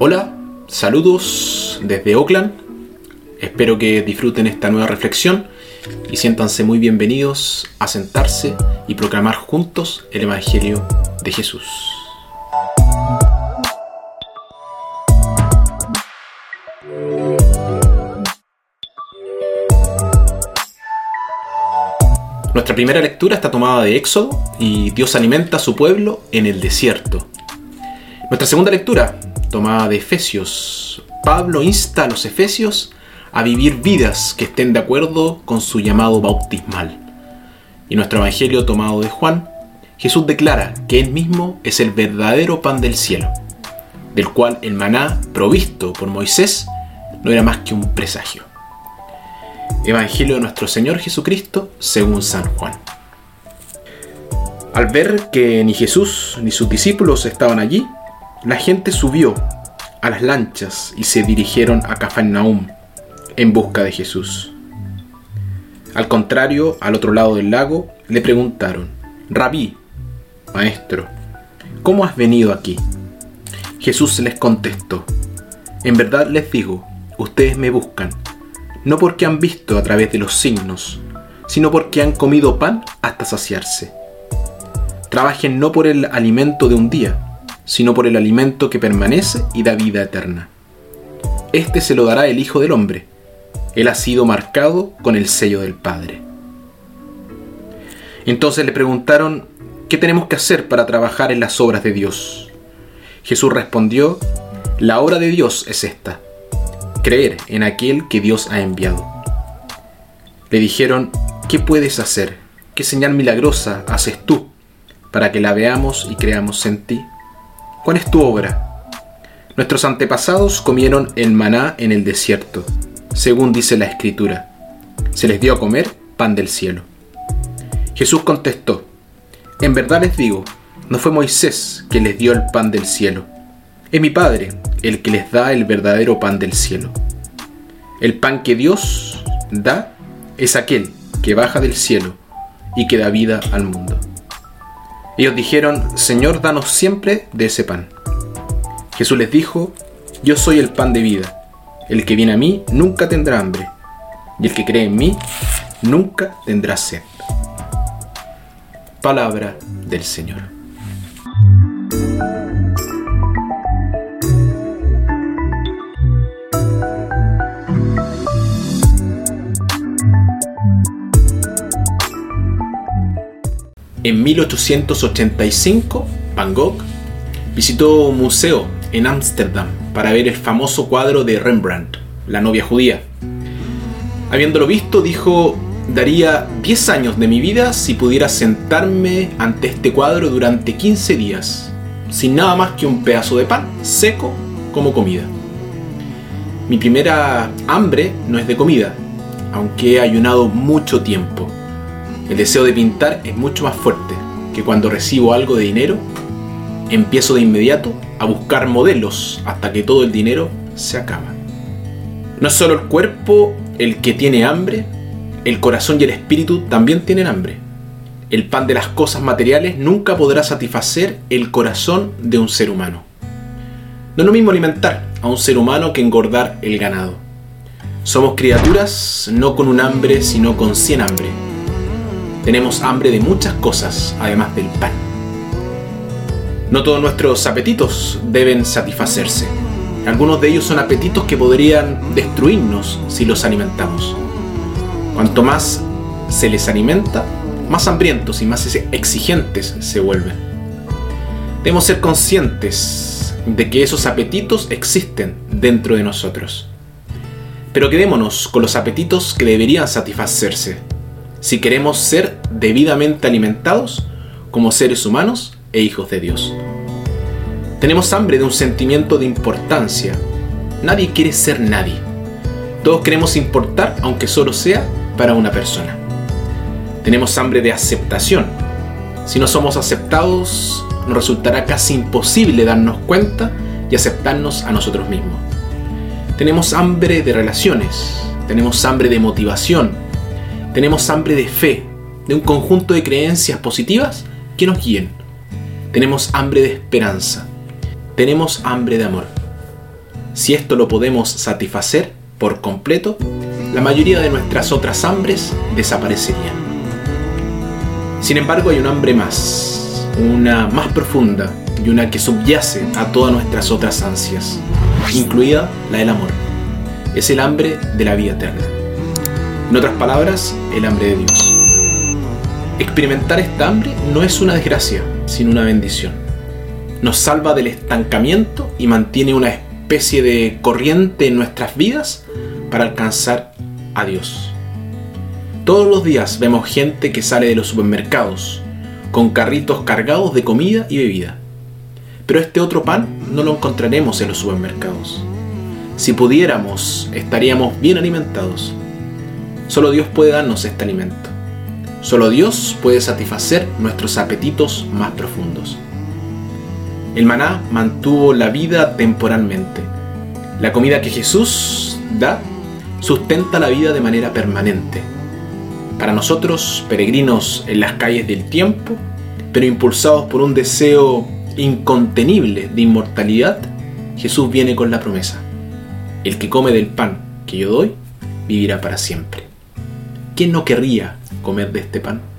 Hola, saludos desde Oakland. Espero que disfruten esta nueva reflexión y siéntanse muy bienvenidos a sentarse y proclamar juntos el Evangelio de Jesús. Nuestra primera lectura está tomada de Éxodo y Dios alimenta a su pueblo en el desierto. Nuestra segunda lectura, tomada de Efesios, Pablo insta a los Efesios a vivir vidas que estén de acuerdo con su llamado bautismal. Y nuestro Evangelio tomado de Juan, Jesús declara que Él mismo es el verdadero pan del cielo, del cual el maná provisto por Moisés no era más que un presagio. Evangelio de nuestro Señor Jesucristo según San Juan. Al ver que ni Jesús ni sus discípulos estaban allí, la gente subió a las lanchas y se dirigieron a Cafarnaúm en busca de Jesús. Al contrario, al otro lado del lago, le preguntaron, Rabí, maestro, ¿cómo has venido aquí? Jesús les contestó, en verdad les digo, ustedes me buscan no porque han visto a través de los signos, sino porque han comido pan hasta saciarse. Trabajen no por el alimento de un día, sino por el alimento que permanece y da vida eterna. Este se lo dará el Hijo del Hombre. Él ha sido marcado con el sello del Padre. Entonces le preguntaron, ¿qué tenemos que hacer para trabajar en las obras de Dios? Jesús respondió, la obra de Dios es esta creer en aquel que Dios ha enviado. Le dijeron, ¿qué puedes hacer? ¿Qué señal milagrosa haces tú para que la veamos y creamos en ti? ¿Cuál es tu obra? Nuestros antepasados comieron el maná en el desierto, según dice la escritura. Se les dio a comer pan del cielo. Jesús contestó, en verdad les digo, no fue Moisés que les dio el pan del cielo, es mi Padre el que les da el verdadero pan del cielo. El pan que Dios da es aquel que baja del cielo y que da vida al mundo. Ellos dijeron, Señor, danos siempre de ese pan. Jesús les dijo, Yo soy el pan de vida. El que viene a mí nunca tendrá hambre, y el que cree en mí nunca tendrá sed. Palabra del Señor. En 1885, Van Gogh visitó un museo en Ámsterdam para ver el famoso cuadro de Rembrandt, La novia judía. Habiéndolo visto, dijo, daría 10 años de mi vida si pudiera sentarme ante este cuadro durante 15 días, sin nada más que un pedazo de pan seco como comida. Mi primera hambre no es de comida, aunque he ayunado mucho tiempo. El deseo de pintar es mucho más fuerte que cuando recibo algo de dinero, empiezo de inmediato a buscar modelos hasta que todo el dinero se acaba. No es solo el cuerpo el que tiene hambre, el corazón y el espíritu también tienen hambre. El pan de las cosas materiales nunca podrá satisfacer el corazón de un ser humano. No es lo mismo alimentar a un ser humano que engordar el ganado. Somos criaturas no con un hambre, sino con cien hambre tenemos hambre de muchas cosas, además del pan. No todos nuestros apetitos deben satisfacerse. Algunos de ellos son apetitos que podrían destruirnos si los alimentamos. Cuanto más se les alimenta, más hambrientos y más exigentes se vuelven. Debemos ser conscientes de que esos apetitos existen dentro de nosotros. Pero quedémonos con los apetitos que deberían satisfacerse si queremos ser debidamente alimentados como seres humanos e hijos de Dios. Tenemos hambre de un sentimiento de importancia. Nadie quiere ser nadie. Todos queremos importar aunque solo sea para una persona. Tenemos hambre de aceptación. Si no somos aceptados, nos resultará casi imposible darnos cuenta y aceptarnos a nosotros mismos. Tenemos hambre de relaciones, tenemos hambre de motivación, tenemos hambre de fe, de un conjunto de creencias positivas que nos guíen. Tenemos hambre de esperanza. Tenemos hambre de amor. Si esto lo podemos satisfacer por completo, la mayoría de nuestras otras hambres desaparecerían. Sin embargo, hay un hambre más, una más profunda y una que subyace a todas nuestras otras ansias, incluida la del amor. Es el hambre de la vida eterna. En otras palabras, el hambre de Dios. Experimentar esta hambre no es una desgracia, sino una bendición. Nos salva del estancamiento y mantiene una especie de corriente en nuestras vidas para alcanzar a Dios. Todos los días vemos gente que sale de los supermercados con carritos cargados de comida y bebida. Pero este otro pan no lo encontraremos en los supermercados. Si pudiéramos, estaríamos bien alimentados. Solo Dios puede darnos este alimento. Solo Dios puede satisfacer nuestros apetitos más profundos. El maná mantuvo la vida temporalmente. La comida que Jesús da sustenta la vida de manera permanente. Para nosotros, peregrinos en las calles del tiempo, pero impulsados por un deseo incontenible de inmortalidad, Jesús viene con la promesa. El que come del pan que yo doy, vivirá para siempre. ¿Quién no querría comer de este pan?